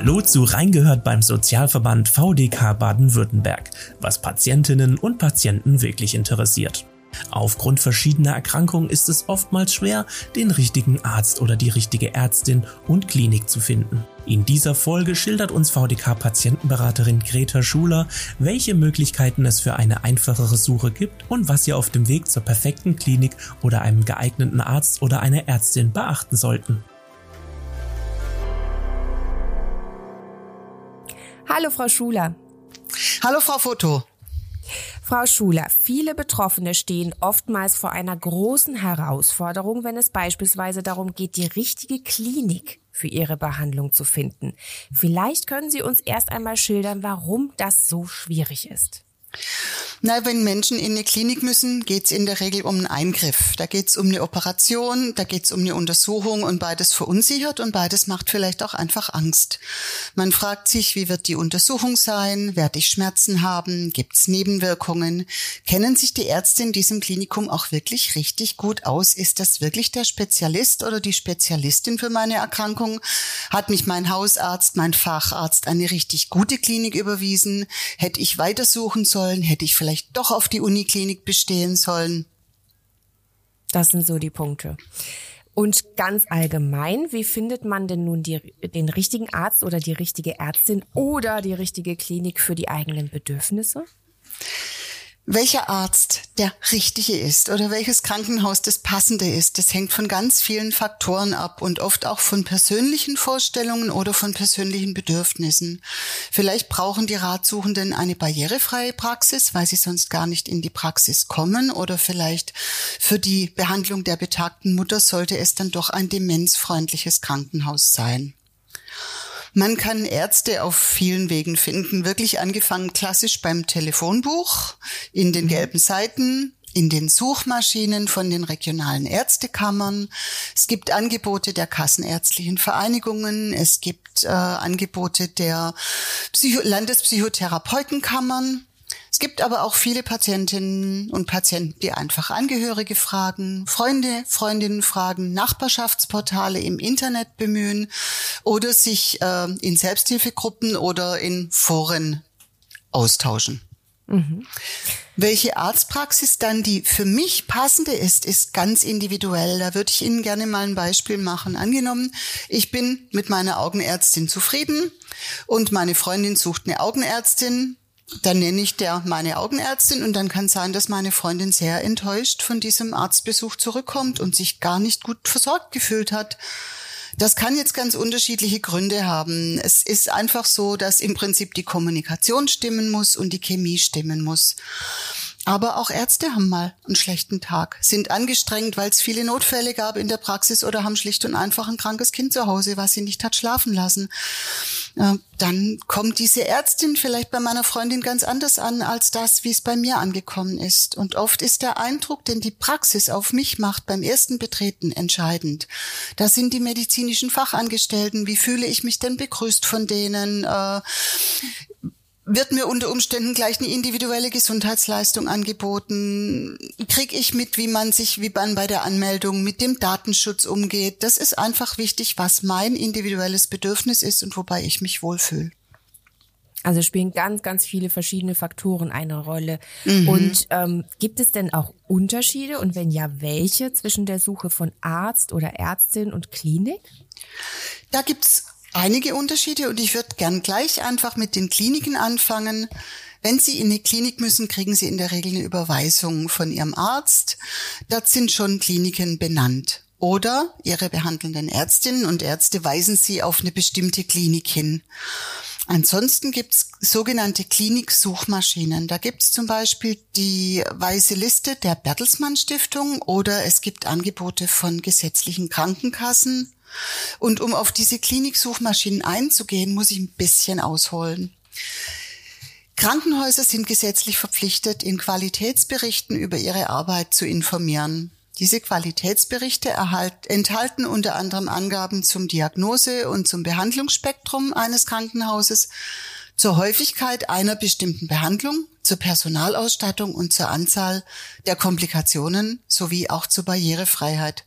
Hallo zu Reingehört beim Sozialverband VDK Baden-Württemberg, was Patientinnen und Patienten wirklich interessiert. Aufgrund verschiedener Erkrankungen ist es oftmals schwer, den richtigen Arzt oder die richtige Ärztin und Klinik zu finden. In dieser Folge schildert uns VDK-Patientenberaterin Greta Schuler, welche Möglichkeiten es für eine einfachere Suche gibt und was Sie auf dem Weg zur perfekten Klinik oder einem geeigneten Arzt oder einer Ärztin beachten sollten. Hallo, Frau Schuler. Hallo, Frau Foto. Frau Schuler, viele Betroffene stehen oftmals vor einer großen Herausforderung, wenn es beispielsweise darum geht, die richtige Klinik für ihre Behandlung zu finden. Vielleicht können Sie uns erst einmal schildern, warum das so schwierig ist. Na, wenn Menschen in eine Klinik müssen, geht's in der Regel um einen Eingriff. Da geht's um eine Operation, da geht's um eine Untersuchung und beides verunsichert und beides macht vielleicht auch einfach Angst. Man fragt sich, wie wird die Untersuchung sein? Werde ich Schmerzen haben? Gibt's Nebenwirkungen? Kennen sich die Ärzte in diesem Klinikum auch wirklich richtig gut aus? Ist das wirklich der Spezialist oder die Spezialistin für meine Erkrankung? Hat mich mein Hausarzt, mein Facharzt eine richtig gute Klinik überwiesen? Hätte ich weitersuchen sollen? Hätte ich vielleicht vielleicht doch auf die Uniklinik bestehen sollen. Das sind so die Punkte. Und ganz allgemein, wie findet man denn nun die, den richtigen Arzt oder die richtige Ärztin oder die richtige Klinik für die eigenen Bedürfnisse? Welcher Arzt der richtige ist oder welches Krankenhaus das passende ist, das hängt von ganz vielen Faktoren ab und oft auch von persönlichen Vorstellungen oder von persönlichen Bedürfnissen. Vielleicht brauchen die Ratsuchenden eine barrierefreie Praxis, weil sie sonst gar nicht in die Praxis kommen oder vielleicht für die Behandlung der betagten Mutter sollte es dann doch ein demenzfreundliches Krankenhaus sein. Man kann Ärzte auf vielen Wegen finden, wirklich angefangen klassisch beim Telefonbuch, in den mhm. gelben Seiten, in den Suchmaschinen von den regionalen Ärztekammern. Es gibt Angebote der kassenärztlichen Vereinigungen. Es gibt äh, Angebote der Psycho Landespsychotherapeutenkammern. Es gibt aber auch viele Patientinnen und Patienten, die einfach Angehörige fragen, Freunde, Freundinnen fragen, Nachbarschaftsportale im Internet bemühen oder sich äh, in Selbsthilfegruppen oder in Foren austauschen. Mhm. Welche Arztpraxis dann die für mich passende ist, ist ganz individuell. Da würde ich Ihnen gerne mal ein Beispiel machen. Angenommen, ich bin mit meiner Augenärztin zufrieden und meine Freundin sucht eine Augenärztin, dann nenne ich der meine Augenärztin und dann kann sein, dass meine Freundin sehr enttäuscht von diesem Arztbesuch zurückkommt und sich gar nicht gut versorgt gefühlt hat. Das kann jetzt ganz unterschiedliche Gründe haben. Es ist einfach so, dass im Prinzip die Kommunikation stimmen muss und die Chemie stimmen muss. Aber auch Ärzte haben mal einen schlechten Tag, sind angestrengt, weil es viele Notfälle gab in der Praxis oder haben schlicht und einfach ein krankes Kind zu Hause, was sie nicht hat schlafen lassen. Dann kommt diese Ärztin vielleicht bei meiner Freundin ganz anders an als das, wie es bei mir angekommen ist. Und oft ist der Eindruck, den die Praxis auf mich macht beim ersten Betreten entscheidend. Da sind die medizinischen Fachangestellten. Wie fühle ich mich denn begrüßt von denen? Wird mir unter Umständen gleich eine individuelle Gesundheitsleistung angeboten? Krieg ich mit, wie man sich, wie man bei der Anmeldung mit dem Datenschutz umgeht? Das ist einfach wichtig, was mein individuelles Bedürfnis ist und wobei ich mich wohlfühle. Also spielen ganz, ganz viele verschiedene Faktoren eine Rolle. Mhm. Und ähm, gibt es denn auch Unterschiede und wenn ja, welche zwischen der Suche von Arzt oder Ärztin und Klinik? Da gibt's einige Unterschiede und ich würde gern gleich einfach mit den Kliniken anfangen. Wenn Sie in eine Klinik müssen, kriegen Sie in der Regel eine Überweisung von Ihrem Arzt. Dort sind schon Kliniken benannt. Oder Ihre behandelnden Ärztinnen und Ärzte weisen Sie auf eine bestimmte Klinik hin. Ansonsten gibt's sogenannte Kliniksuchmaschinen. Da gibt's zum Beispiel die Weiße Liste der Bertelsmann Stiftung oder es gibt Angebote von gesetzlichen Krankenkassen und um auf diese Kliniksuchmaschinen einzugehen, muss ich ein bisschen ausholen. Krankenhäuser sind gesetzlich verpflichtet, in Qualitätsberichten über ihre Arbeit zu informieren. Diese Qualitätsberichte enthalten unter anderem Angaben zum Diagnose- und zum Behandlungsspektrum eines Krankenhauses, zur Häufigkeit einer bestimmten Behandlung, zur Personalausstattung und zur Anzahl der Komplikationen sowie auch zur Barrierefreiheit.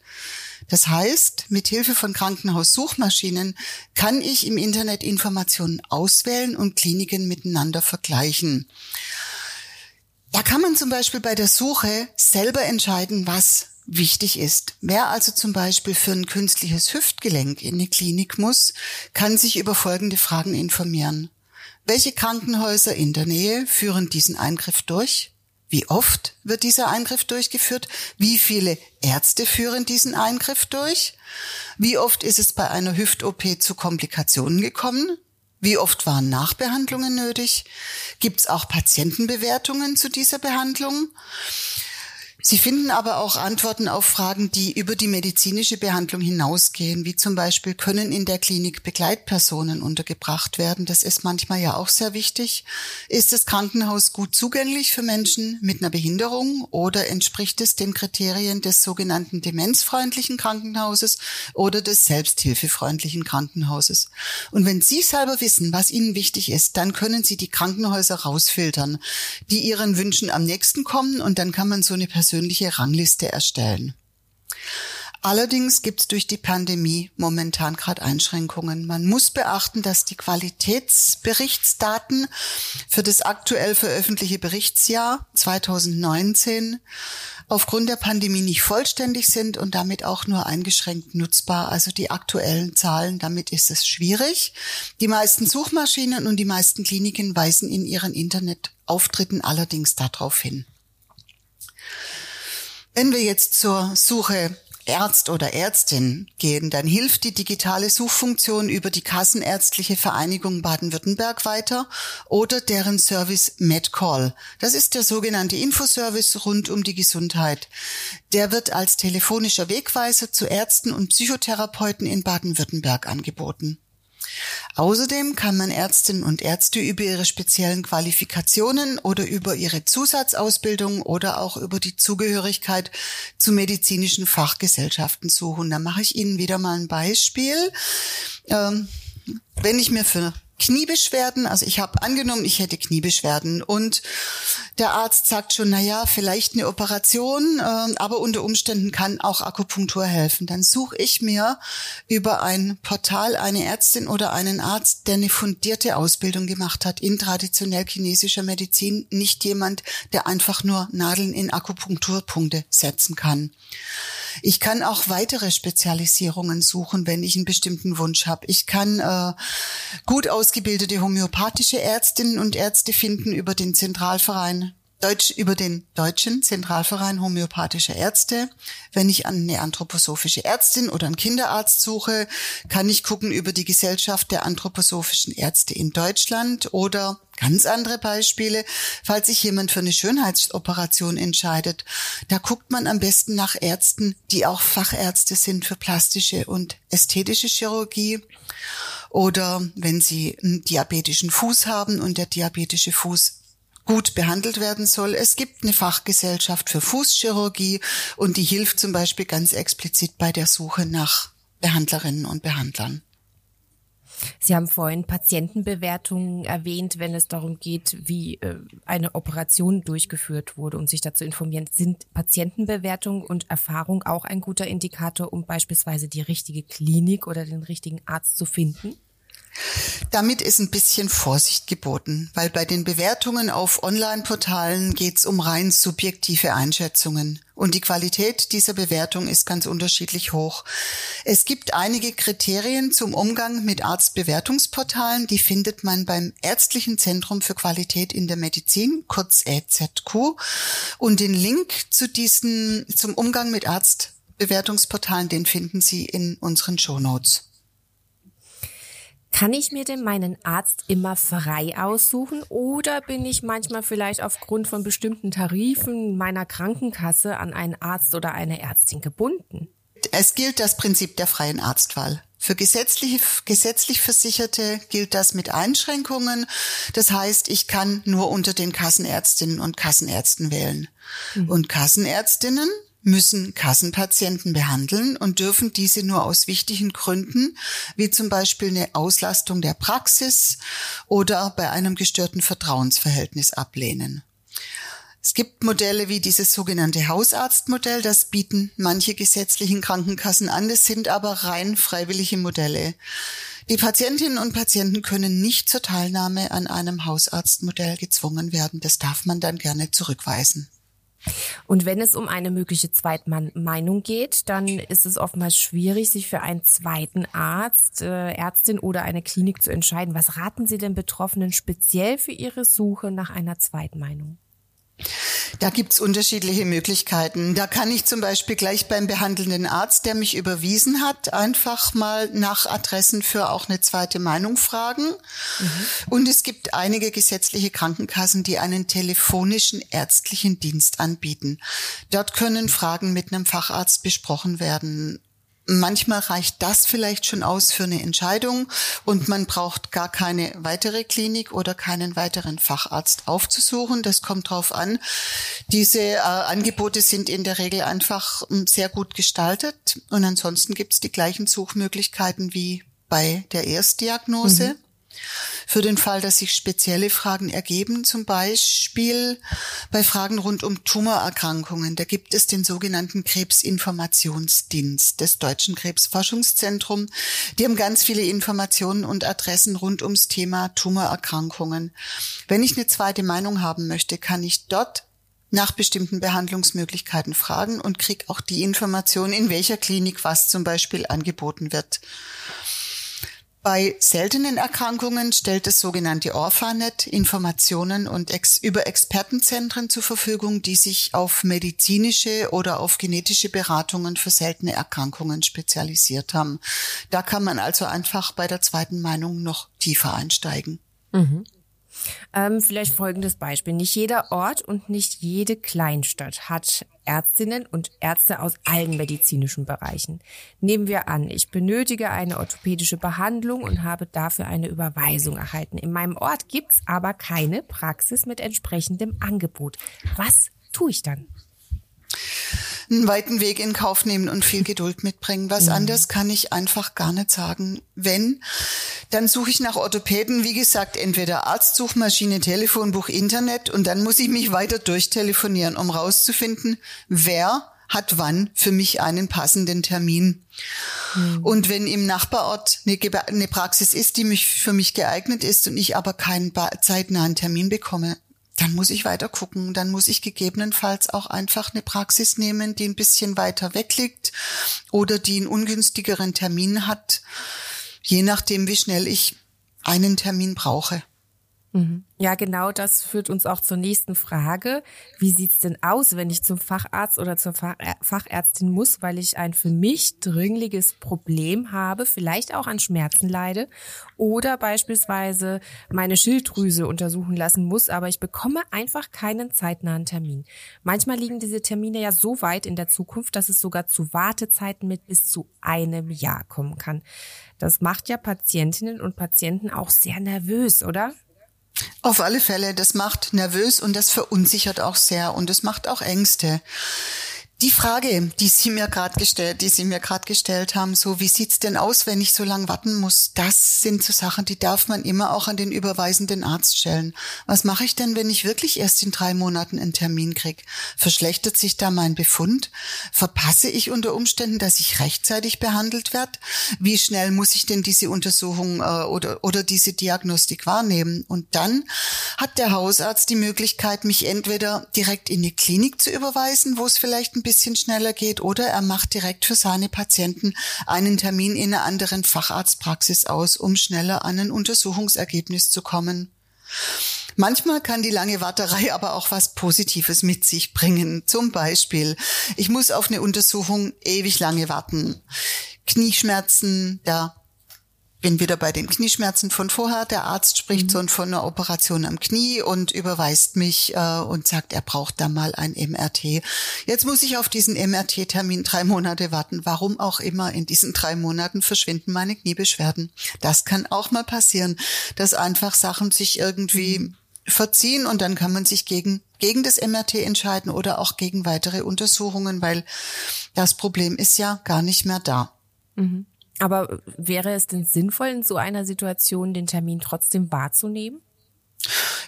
Das heißt, mit Hilfe von Krankenhaussuchmaschinen kann ich im Internet Informationen auswählen und Kliniken miteinander vergleichen. Da kann man zum Beispiel bei der Suche selber entscheiden, was wichtig ist. Wer also zum Beispiel für ein künstliches Hüftgelenk in eine Klinik muss, kann sich über folgende Fragen informieren. Welche Krankenhäuser in der Nähe führen diesen Eingriff durch? Wie oft wird dieser Eingriff durchgeführt? Wie viele Ärzte führen diesen Eingriff durch? Wie oft ist es bei einer Hüft-OP zu Komplikationen gekommen? Wie oft waren Nachbehandlungen nötig? Gibt es auch Patientenbewertungen zu dieser Behandlung? Sie finden aber auch Antworten auf Fragen, die über die medizinische Behandlung hinausgehen, wie zum Beispiel können in der Klinik Begleitpersonen untergebracht werden. Das ist manchmal ja auch sehr wichtig. Ist das Krankenhaus gut zugänglich für Menschen mit einer Behinderung oder entspricht es den Kriterien des sogenannten demenzfreundlichen Krankenhauses oder des selbsthilfefreundlichen Krankenhauses? Und wenn Sie selber wissen, was Ihnen wichtig ist, dann können Sie die Krankenhäuser rausfiltern, die Ihren Wünschen am nächsten kommen und dann kann man so eine Person persönliche Rangliste erstellen. Allerdings gibt es durch die Pandemie momentan gerade Einschränkungen. Man muss beachten, dass die Qualitätsberichtsdaten für das aktuell veröffentlichte Berichtsjahr 2019 aufgrund der Pandemie nicht vollständig sind und damit auch nur eingeschränkt nutzbar. Also die aktuellen Zahlen, damit ist es schwierig. Die meisten Suchmaschinen und die meisten Kliniken weisen in ihren Internetauftritten allerdings darauf hin. Wenn wir jetzt zur Suche Arzt oder Ärztin gehen, dann hilft die digitale Suchfunktion über die Kassenärztliche Vereinigung Baden-Württemberg weiter oder deren Service MedCall. Das ist der sogenannte Infoservice rund um die Gesundheit. Der wird als telefonischer Wegweiser zu Ärzten und Psychotherapeuten in Baden-Württemberg angeboten. Außerdem kann man Ärztinnen und Ärzte über ihre speziellen Qualifikationen oder über ihre Zusatzausbildung oder auch über die Zugehörigkeit zu medizinischen Fachgesellschaften suchen. Da mache ich Ihnen wieder mal ein Beispiel. Ähm, wenn ich mir für Kniebeschwerden. Also ich habe angenommen, ich hätte Kniebeschwerden und der Arzt sagt schon, na ja, vielleicht eine Operation, äh, aber unter Umständen kann auch Akupunktur helfen. Dann suche ich mir über ein Portal eine Ärztin oder einen Arzt, der eine fundierte Ausbildung gemacht hat in traditionell chinesischer Medizin, nicht jemand, der einfach nur Nadeln in Akupunkturpunkte setzen kann. Ich kann auch weitere Spezialisierungen suchen, wenn ich einen bestimmten Wunsch habe. Ich kann äh, gut ausgebildete homöopathische Ärztinnen und Ärzte finden über den Zentralverein Deutsch über den Deutschen Zentralverein homöopathischer Ärzte. Wenn ich eine anthroposophische Ärztin oder einen Kinderarzt suche, kann ich gucken über die Gesellschaft der anthroposophischen Ärzte in Deutschland oder ganz andere Beispiele, falls sich jemand für eine Schönheitsoperation entscheidet. Da guckt man am besten nach Ärzten, die auch Fachärzte sind für plastische und ästhetische Chirurgie. Oder wenn Sie einen diabetischen Fuß haben und der diabetische Fuß gut behandelt werden soll. Es gibt eine Fachgesellschaft für Fußchirurgie und die hilft zum Beispiel ganz explizit bei der Suche nach Behandlerinnen und Behandlern. Sie haben vorhin Patientenbewertungen erwähnt, wenn es darum geht, wie äh, eine Operation durchgeführt wurde, um sich dazu informieren. Sind Patientenbewertungen und Erfahrung auch ein guter Indikator, um beispielsweise die richtige Klinik oder den richtigen Arzt zu finden? Damit ist ein bisschen Vorsicht geboten, weil bei den Bewertungen auf Online-Portalen geht es um rein subjektive Einschätzungen und die Qualität dieser Bewertung ist ganz unterschiedlich hoch. Es gibt einige Kriterien zum Umgang mit Arztbewertungsportalen, die findet man beim Ärztlichen Zentrum für Qualität in der Medizin, kurz EZQ, und den Link zu diesen zum Umgang mit Arztbewertungsportalen, den finden Sie in unseren Show Notes. Kann ich mir denn meinen Arzt immer frei aussuchen oder bin ich manchmal vielleicht aufgrund von bestimmten Tarifen meiner Krankenkasse an einen Arzt oder eine Ärztin gebunden? Es gilt das Prinzip der freien Arztwahl. Für gesetzlich, gesetzlich Versicherte gilt das mit Einschränkungen. Das heißt, ich kann nur unter den Kassenärztinnen und Kassenärzten wählen. Mhm. Und Kassenärztinnen müssen Kassenpatienten behandeln und dürfen diese nur aus wichtigen Gründen, wie zum Beispiel eine Auslastung der Praxis oder bei einem gestörten Vertrauensverhältnis ablehnen. Es gibt Modelle wie dieses sogenannte Hausarztmodell, das bieten manche gesetzlichen Krankenkassen an, das sind aber rein freiwillige Modelle. Die Patientinnen und Patienten können nicht zur Teilnahme an einem Hausarztmodell gezwungen werden. Das darf man dann gerne zurückweisen. Und wenn es um eine mögliche Zweitmeinung geht, dann ist es oftmals schwierig, sich für einen zweiten Arzt, äh, Ärztin oder eine Klinik zu entscheiden. Was raten Sie den Betroffenen speziell für ihre Suche nach einer Zweitmeinung? Da gibt's unterschiedliche Möglichkeiten. Da kann ich zum Beispiel gleich beim behandelnden Arzt, der mich überwiesen hat, einfach mal nach Adressen für auch eine zweite Meinung fragen. Mhm. Und es gibt einige gesetzliche Krankenkassen, die einen telefonischen ärztlichen Dienst anbieten. Dort können Fragen mit einem Facharzt besprochen werden Manchmal reicht das vielleicht schon aus für eine Entscheidung und man braucht gar keine weitere Klinik oder keinen weiteren Facharzt aufzusuchen. Das kommt drauf an. Diese äh, Angebote sind in der Regel einfach ähm, sehr gut gestaltet und ansonsten gibt es die gleichen Suchmöglichkeiten wie bei der Erstdiagnose. Mhm. Für den Fall, dass sich spezielle Fragen ergeben, zum Beispiel bei Fragen rund um Tumorerkrankungen, da gibt es den sogenannten Krebsinformationsdienst des Deutschen Krebsforschungszentrum. Die haben ganz viele Informationen und Adressen rund ums Thema Tumorerkrankungen. Wenn ich eine zweite Meinung haben möchte, kann ich dort nach bestimmten Behandlungsmöglichkeiten fragen und kriege auch die Information, in welcher Klinik was zum Beispiel angeboten wird. Bei seltenen Erkrankungen stellt das sogenannte Orphanet Informationen und ex über Expertenzentren zur Verfügung, die sich auf medizinische oder auf genetische Beratungen für seltene Erkrankungen spezialisiert haben. Da kann man also einfach bei der zweiten Meinung noch tiefer einsteigen. Mhm. Ähm, vielleicht folgendes Beispiel. Nicht jeder Ort und nicht jede Kleinstadt hat Ärztinnen und Ärzte aus allen medizinischen Bereichen. Nehmen wir an, ich benötige eine orthopädische Behandlung und habe dafür eine Überweisung erhalten. In meinem Ort gibt's aber keine Praxis mit entsprechendem Angebot. Was tue ich dann? einen weiten Weg in Kauf nehmen und viel Geduld mitbringen. Was mhm. anders kann ich einfach gar nicht sagen. Wenn, dann suche ich nach Orthopäden, wie gesagt, entweder Arztsuchmaschine, Telefonbuch, Internet und dann muss ich mich weiter durchtelefonieren, um rauszufinden, wer hat wann für mich einen passenden Termin. Mhm. Und wenn im Nachbarort eine, eine, Praxis ist, die mich für mich geeignet ist und ich aber keinen zeitnahen Termin bekomme, dann muss ich weiter gucken. Dann muss ich gegebenenfalls auch einfach eine Praxis nehmen, die ein bisschen weiter weg liegt oder die einen ungünstigeren Termin hat, je nachdem, wie schnell ich einen Termin brauche. Mhm. Ja, genau das führt uns auch zur nächsten Frage. Wie sieht's denn aus, wenn ich zum Facharzt oder zur Fachärztin muss, weil ich ein für mich dringliches Problem habe, vielleicht auch an Schmerzen leide oder beispielsweise meine Schilddrüse untersuchen lassen muss, aber ich bekomme einfach keinen zeitnahen Termin. Manchmal liegen diese Termine ja so weit in der Zukunft, dass es sogar zu Wartezeiten mit bis zu einem Jahr kommen kann. Das macht ja Patientinnen und Patienten auch sehr nervös, oder? Auf alle Fälle, das macht nervös und das verunsichert auch sehr und es macht auch Ängste. Die Frage, die Sie mir gerade gestellt, die Sie mir gerade gestellt haben, so wie sieht's denn aus, wenn ich so lange warten muss? Das sind so Sachen, die darf man immer auch an den überweisenden Arzt stellen. Was mache ich denn, wenn ich wirklich erst in drei Monaten einen Termin krieg? Verschlechtert sich da mein Befund? Verpasse ich unter Umständen, dass ich rechtzeitig behandelt werde? Wie schnell muss ich denn diese Untersuchung äh, oder oder diese Diagnostik wahrnehmen? Und dann hat der Hausarzt die Möglichkeit, mich entweder direkt in eine Klinik zu überweisen, wo es vielleicht ein bisschen schneller geht oder er macht direkt für seine Patienten einen Termin in einer anderen Facharztpraxis aus, um schneller an ein Untersuchungsergebnis zu kommen. Manchmal kann die lange Warterei aber auch was Positives mit sich bringen. Zum Beispiel, ich muss auf eine Untersuchung ewig lange warten. Knieschmerzen, da bin wieder bei den Knieschmerzen von vorher. Der Arzt spricht mhm. so von einer Operation am Knie und überweist mich äh, und sagt, er braucht da mal ein MRT. Jetzt muss ich auf diesen MRT-Termin drei Monate warten. Warum auch immer in diesen drei Monaten verschwinden meine Kniebeschwerden. Das kann auch mal passieren, dass einfach Sachen sich irgendwie mhm. verziehen und dann kann man sich gegen gegen das MRT entscheiden oder auch gegen weitere Untersuchungen, weil das Problem ist ja gar nicht mehr da. Mhm. Aber wäre es denn sinnvoll, in so einer Situation den Termin trotzdem wahrzunehmen?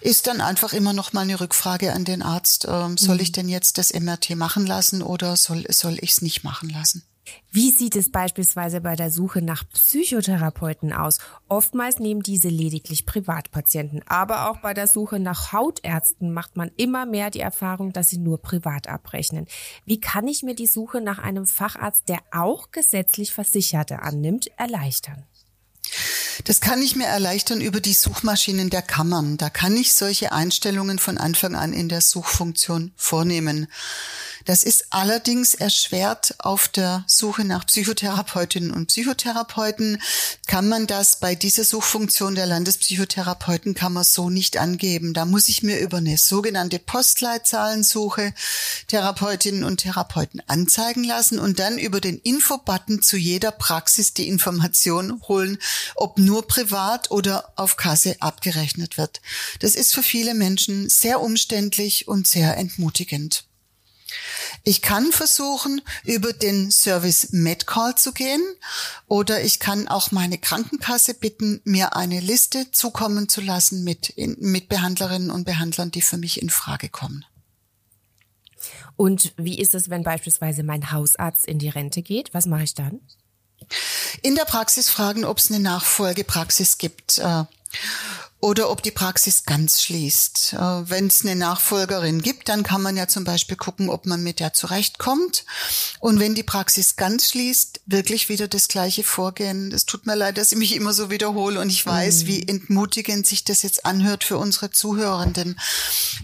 Ist dann einfach immer noch mal eine Rückfrage an den Arzt, ähm, soll ich mhm. denn jetzt das MRT machen lassen oder soll, soll ich es nicht machen lassen? Wie sieht es beispielsweise bei der Suche nach Psychotherapeuten aus? Oftmals nehmen diese lediglich Privatpatienten, aber auch bei der Suche nach Hautärzten macht man immer mehr die Erfahrung, dass sie nur privat abrechnen. Wie kann ich mir die Suche nach einem Facharzt, der auch gesetzlich Versicherte annimmt, erleichtern? Das kann ich mir erleichtern über die Suchmaschinen der Kammern. Da kann ich solche Einstellungen von Anfang an in der Suchfunktion vornehmen. Das ist allerdings erschwert auf der Suche nach Psychotherapeutinnen und Psychotherapeuten. Kann man das bei dieser Suchfunktion der Landespsychotherapeutenkammer so nicht angeben. Da muss ich mir über eine sogenannte Postleitzahlensuche Therapeutinnen und Therapeuten anzeigen lassen und dann über den Infobutton zu jeder Praxis die Information holen, ob nur privat oder auf Kasse abgerechnet wird. Das ist für viele Menschen sehr umständlich und sehr entmutigend. Ich kann versuchen, über den Service MedCall zu gehen oder ich kann auch meine Krankenkasse bitten, mir eine Liste zukommen zu lassen mit, mit Behandlerinnen und Behandlern, die für mich in Frage kommen. Und wie ist es, wenn beispielsweise mein Hausarzt in die Rente geht? Was mache ich dann? In der Praxis fragen, ob es eine Nachfolgepraxis gibt. Äh, oder ob die Praxis ganz schließt. Äh, Wenn es eine Nachfolgerin gibt, dann kann man ja zum Beispiel gucken, ob man mit der zurechtkommt. Und wenn die Praxis ganz schließt, wirklich wieder das gleiche Vorgehen. Es tut mir leid, dass ich mich immer so wiederhole und ich weiß, mhm. wie entmutigend sich das jetzt anhört für unsere Zuhörenden.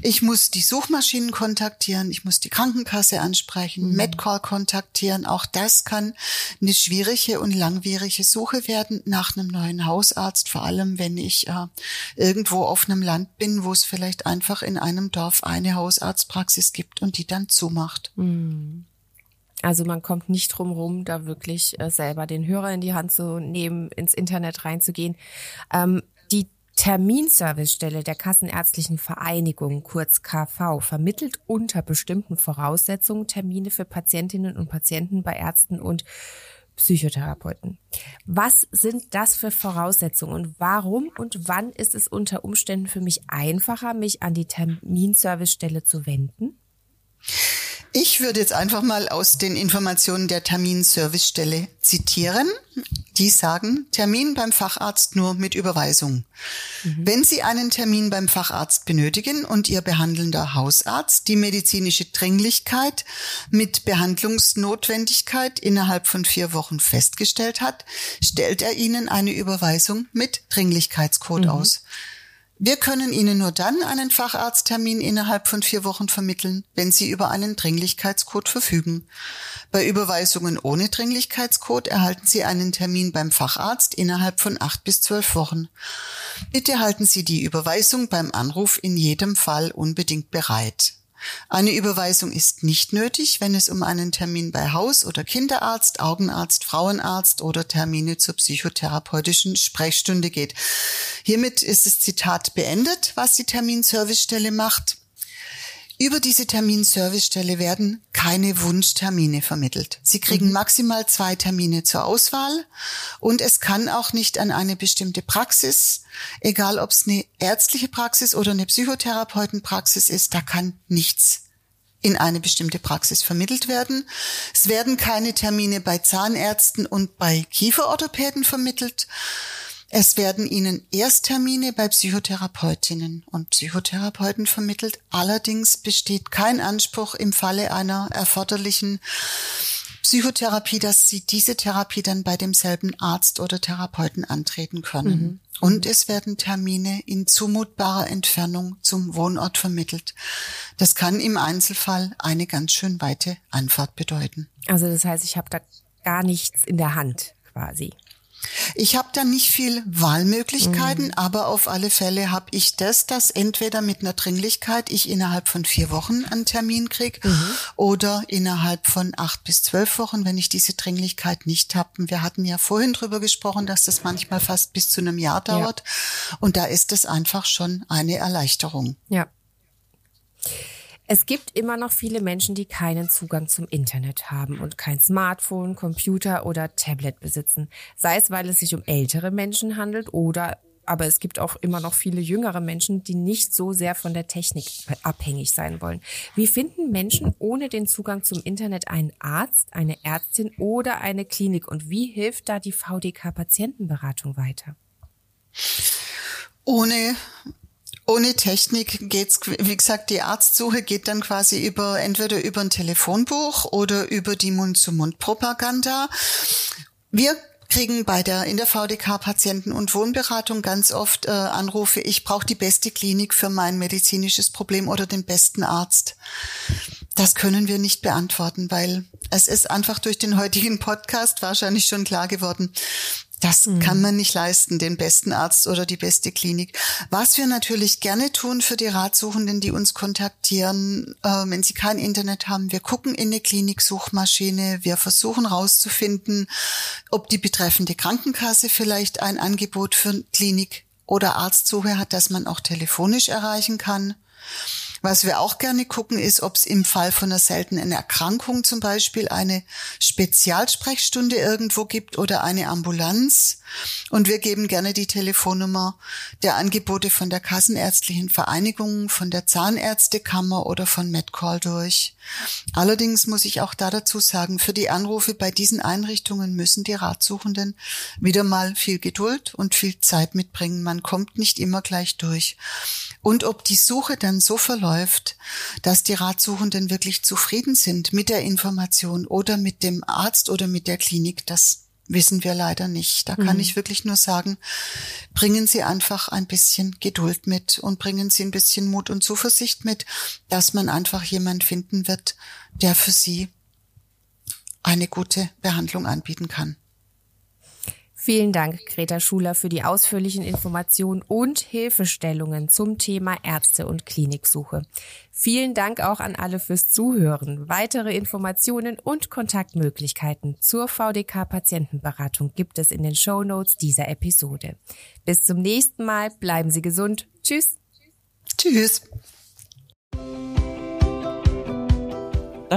Ich muss die Suchmaschinen kontaktieren, ich muss die Krankenkasse ansprechen, mhm. Medcall kontaktieren. Auch das kann eine schwierige und langwierige Suche werden nach einem neuen Hausarzt, vor allem wenn ich äh, irgendwo auf einem Land bin, wo es vielleicht einfach in einem Dorf eine Hausarztpraxis gibt und die dann zumacht. Hm. Also man kommt nicht drum rum, da wirklich äh, selber den Hörer in die Hand zu nehmen, ins Internet reinzugehen. Ähm, die Terminservicestelle der Kassenärztlichen Vereinigung, kurz KV, vermittelt unter bestimmten Voraussetzungen Termine für Patientinnen und Patienten bei Ärzten und Psychotherapeuten. Was sind das für Voraussetzungen und warum und wann ist es unter Umständen für mich einfacher, mich an die Terminservicestelle zu wenden? Ich würde jetzt einfach mal aus den Informationen der Terminservicestelle zitieren. Die sagen, Termin beim Facharzt nur mit Überweisung. Mhm. Wenn Sie einen Termin beim Facharzt benötigen und Ihr behandelnder Hausarzt die medizinische Dringlichkeit mit Behandlungsnotwendigkeit innerhalb von vier Wochen festgestellt hat, stellt er Ihnen eine Überweisung mit Dringlichkeitscode mhm. aus. Wir können Ihnen nur dann einen Facharzttermin innerhalb von vier Wochen vermitteln, wenn Sie über einen Dringlichkeitscode verfügen. Bei Überweisungen ohne Dringlichkeitscode erhalten Sie einen Termin beim Facharzt innerhalb von acht bis zwölf Wochen. Bitte halten Sie die Überweisung beim Anruf in jedem Fall unbedingt bereit. Eine Überweisung ist nicht nötig, wenn es um einen Termin bei Haus- oder Kinderarzt, Augenarzt, Frauenarzt oder Termine zur psychotherapeutischen Sprechstunde geht. Hiermit ist das Zitat beendet, was die Terminservicestelle macht. Über diese Terminservicestelle werden keine Wunschtermine vermittelt. Sie kriegen mhm. maximal zwei Termine zur Auswahl und es kann auch nicht an eine bestimmte Praxis, egal ob es eine ärztliche Praxis oder eine Psychotherapeutenpraxis ist, da kann nichts in eine bestimmte Praxis vermittelt werden. Es werden keine Termine bei Zahnärzten und bei Kieferorthopäden vermittelt es werden Ihnen Ersttermine bei Psychotherapeutinnen und Psychotherapeuten vermittelt. Allerdings besteht kein Anspruch im Falle einer erforderlichen Psychotherapie, dass Sie diese Therapie dann bei demselben Arzt oder Therapeuten antreten können. Mhm. Und es werden Termine in zumutbarer Entfernung zum Wohnort vermittelt. Das kann im Einzelfall eine ganz schön weite Anfahrt bedeuten. Also das heißt, ich habe da gar nichts in der Hand quasi. Ich habe da nicht viel Wahlmöglichkeiten, mhm. aber auf alle Fälle habe ich das, dass entweder mit einer Dringlichkeit ich innerhalb von vier Wochen einen Termin krieg mhm. oder innerhalb von acht bis zwölf Wochen, wenn ich diese Dringlichkeit nicht habe. Wir hatten ja vorhin drüber gesprochen, dass das manchmal fast bis zu einem Jahr dauert. Ja. Und da ist es einfach schon eine Erleichterung. Ja. Es gibt immer noch viele Menschen, die keinen Zugang zum Internet haben und kein Smartphone, Computer oder Tablet besitzen. Sei es, weil es sich um ältere Menschen handelt oder aber es gibt auch immer noch viele jüngere Menschen, die nicht so sehr von der Technik abhängig sein wollen. Wie finden Menschen ohne den Zugang zum Internet einen Arzt, eine Ärztin oder eine Klinik und wie hilft da die VDK Patientenberatung weiter? Ohne ohne Technik geht's, wie gesagt, die Arztsuche geht dann quasi über entweder über ein Telefonbuch oder über die Mund-zu-Mund-Propaganda. Wir kriegen bei der in der VDK Patienten- und Wohnberatung ganz oft äh, Anrufe, ich brauche die beste Klinik für mein medizinisches Problem oder den besten Arzt. Das können wir nicht beantworten, weil es ist einfach durch den heutigen Podcast wahrscheinlich schon klar geworden, das mhm. kann man nicht leisten, den besten Arzt oder die beste Klinik. Was wir natürlich gerne tun für die Ratsuchenden, die uns kontaktieren, äh, wenn sie kein Internet haben, wir gucken in eine Kliniksuchmaschine, wir versuchen rauszufinden, ob die betreffende Krankenkasse vielleicht ein Angebot für Klinik oder Arztsuche hat, das man auch telefonisch erreichen kann. Was wir auch gerne gucken, ist, ob es im Fall von einer seltenen Erkrankung zum Beispiel eine Spezialsprechstunde irgendwo gibt oder eine Ambulanz. Und wir geben gerne die Telefonnummer der Angebote von der Kassenärztlichen Vereinigung, von der Zahnärztekammer oder von MedCall durch. Allerdings muss ich auch da dazu sagen, für die Anrufe bei diesen Einrichtungen müssen die Ratsuchenden wieder mal viel Geduld und viel Zeit mitbringen. Man kommt nicht immer gleich durch. Und ob die Suche dann so verläuft, dass die Ratsuchenden wirklich zufrieden sind mit der Information oder mit dem Arzt oder mit der Klinik, das wissen wir leider nicht. Da kann mhm. ich wirklich nur sagen, bringen Sie einfach ein bisschen Geduld mit und bringen Sie ein bisschen Mut und Zuversicht mit, dass man einfach jemand finden wird, der für Sie eine gute Behandlung anbieten kann. Vielen Dank, Greta Schuler, für die ausführlichen Informationen und Hilfestellungen zum Thema Ärzte- und Kliniksuche. Vielen Dank auch an alle fürs Zuhören. Weitere Informationen und Kontaktmöglichkeiten zur VDK Patientenberatung gibt es in den Show Notes dieser Episode. Bis zum nächsten Mal. Bleiben Sie gesund. Tschüss. Tschüss.